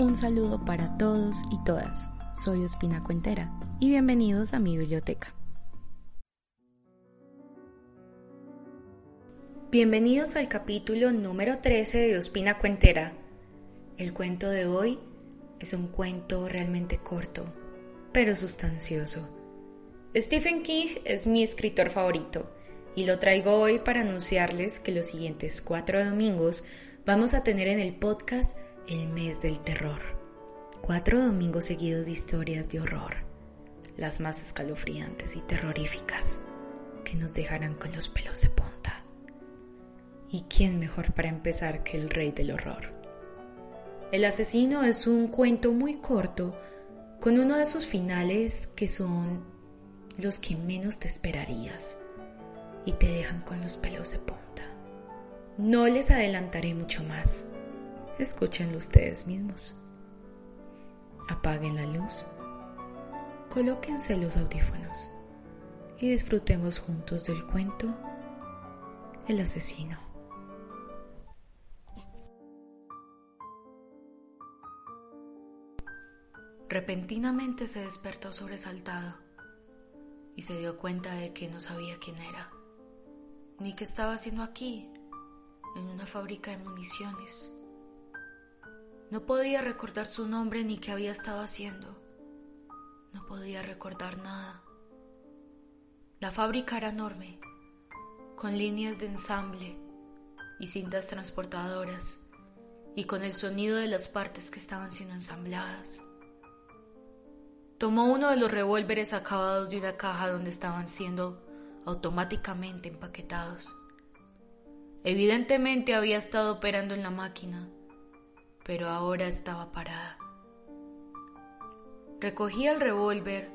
Un saludo para todos y todas. Soy Ospina Cuentera y bienvenidos a mi biblioteca. Bienvenidos al capítulo número 13 de Ospina Cuentera. El cuento de hoy es un cuento realmente corto, pero sustancioso. Stephen King es mi escritor favorito y lo traigo hoy para anunciarles que los siguientes cuatro domingos vamos a tener en el podcast el mes del terror. Cuatro domingos seguidos de historias de horror, las más escalofriantes y terroríficas, que nos dejarán con los pelos de punta. ¿Y quién mejor para empezar que el rey del horror? El asesino es un cuento muy corto, con uno de sus finales que son los que menos te esperarías y te dejan con los pelos de punta. No les adelantaré mucho más escúchenlo ustedes mismos. Apaguen la luz, colóquense los audífonos y disfrutemos juntos del cuento El asesino. Repentinamente se despertó sobresaltado y se dio cuenta de que no sabía quién era, ni qué estaba haciendo aquí, en una fábrica de municiones. No podía recordar su nombre ni qué había estado haciendo. No podía recordar nada. La fábrica era enorme, con líneas de ensamble y cintas transportadoras, y con el sonido de las partes que estaban siendo ensambladas. Tomó uno de los revólveres acabados de una caja donde estaban siendo automáticamente empaquetados. Evidentemente había estado operando en la máquina pero ahora estaba parada. Recogía el revólver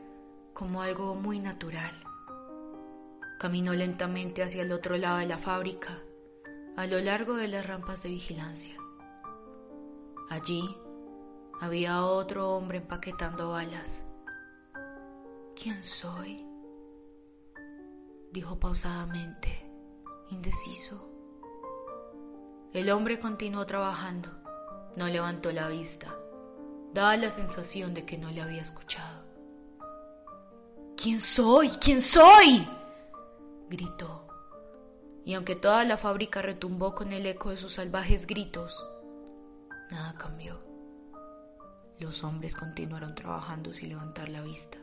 como algo muy natural. Caminó lentamente hacia el otro lado de la fábrica, a lo largo de las rampas de vigilancia. Allí había otro hombre empaquetando balas. ¿Quién soy? dijo pausadamente, indeciso. El hombre continuó trabajando. No levantó la vista. Daba la sensación de que no le había escuchado. ¿Quién soy? ¿Quién soy? gritó. Y aunque toda la fábrica retumbó con el eco de sus salvajes gritos, nada cambió. Los hombres continuaron trabajando sin levantar la vista.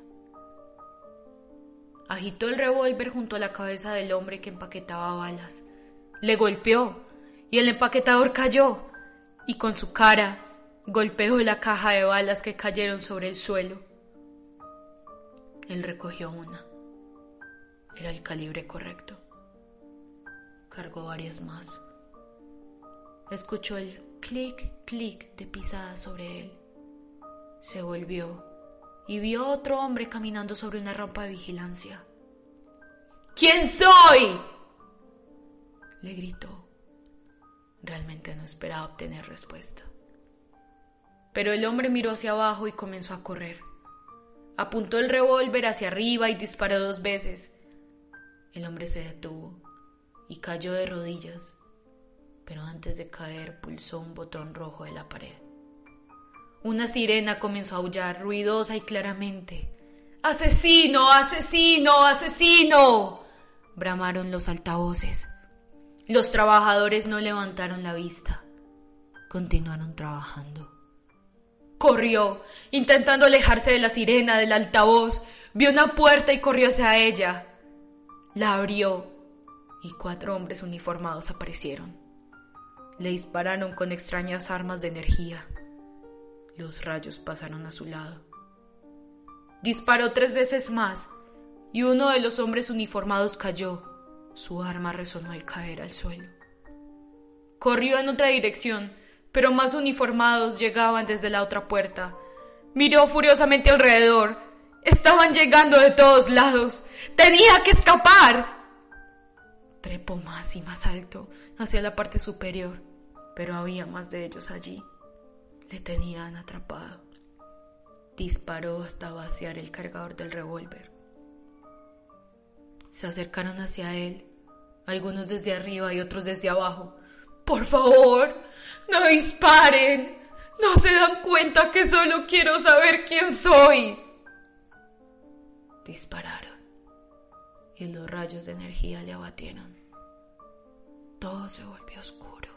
Agitó el revólver junto a la cabeza del hombre que empaquetaba balas. Le golpeó y el empaquetador cayó y con su cara golpeó la caja de balas que cayeron sobre el suelo. Él recogió una. Era el calibre correcto. Cargó varias más. Escuchó el clic, clic de pisadas sobre él. Se volvió y vio a otro hombre caminando sobre una rampa de vigilancia. ¿Quién soy? le gritó. Realmente no esperaba obtener respuesta. Pero el hombre miró hacia abajo y comenzó a correr. Apuntó el revólver hacia arriba y disparó dos veces. El hombre se detuvo y cayó de rodillas, pero antes de caer pulsó un botón rojo de la pared. Una sirena comenzó a aullar ruidosa y claramente. ¡Asesino! ¡Asesino! ¡Asesino! bramaron los altavoces. Los trabajadores no levantaron la vista. Continuaron trabajando. Corrió, intentando alejarse de la sirena del altavoz. Vio una puerta y corrió hacia ella. La abrió y cuatro hombres uniformados aparecieron. Le dispararon con extrañas armas de energía. Los rayos pasaron a su lado. Disparó tres veces más y uno de los hombres uniformados cayó. Su arma resonó al caer al suelo. Corrió en otra dirección, pero más uniformados llegaban desde la otra puerta. Miró furiosamente alrededor. Estaban llegando de todos lados. Tenía que escapar. Trepó más y más alto hacia la parte superior, pero había más de ellos allí. Le tenían atrapado. Disparó hasta vaciar el cargador del revólver. Se acercaron hacia él, algunos desde arriba y otros desde abajo. Por favor, no disparen. No se dan cuenta que solo quiero saber quién soy. Dispararon y los rayos de energía le abatieron. Todo se volvió oscuro.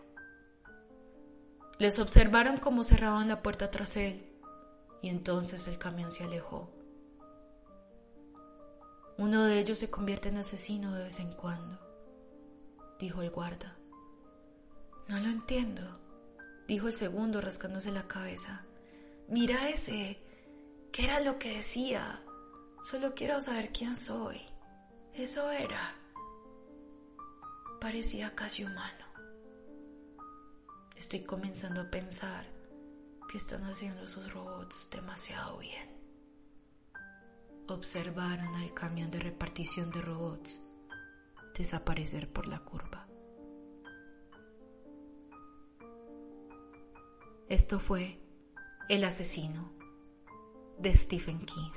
Les observaron cómo cerraban la puerta tras él y entonces el camión se alejó. Uno de ellos se convierte en asesino de vez en cuando, dijo el guarda. No lo entiendo, dijo el segundo rascándose la cabeza. Mira ese. ¿Qué era lo que decía? Solo quiero saber quién soy. Eso era. Parecía casi humano. Estoy comenzando a pensar que están haciendo esos robots demasiado bien. Observaron al camión de repartición de robots desaparecer por la curva. Esto fue El asesino de Stephen King.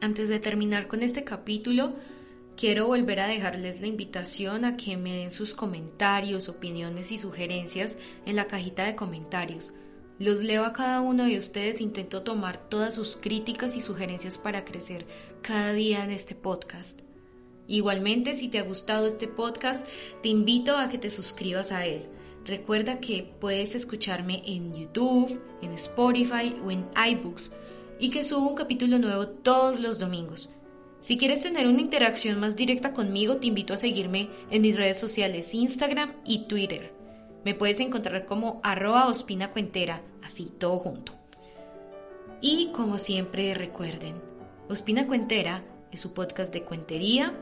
Antes de terminar con este capítulo, quiero volver a dejarles la invitación a que me den sus comentarios, opiniones y sugerencias en la cajita de comentarios. Los leo a cada uno de ustedes, intento tomar todas sus críticas y sugerencias para crecer cada día en este podcast. Igualmente, si te ha gustado este podcast, te invito a que te suscribas a él. Recuerda que puedes escucharme en YouTube, en Spotify o en iBooks y que subo un capítulo nuevo todos los domingos. Si quieres tener una interacción más directa conmigo, te invito a seguirme en mis redes sociales Instagram y Twitter. Me puedes encontrar como arroba ospina cuentera, así todo junto. Y como siempre recuerden, Ospina Cuentera es su podcast de cuentería,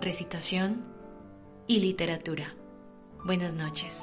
recitación y literatura. Buenas noches.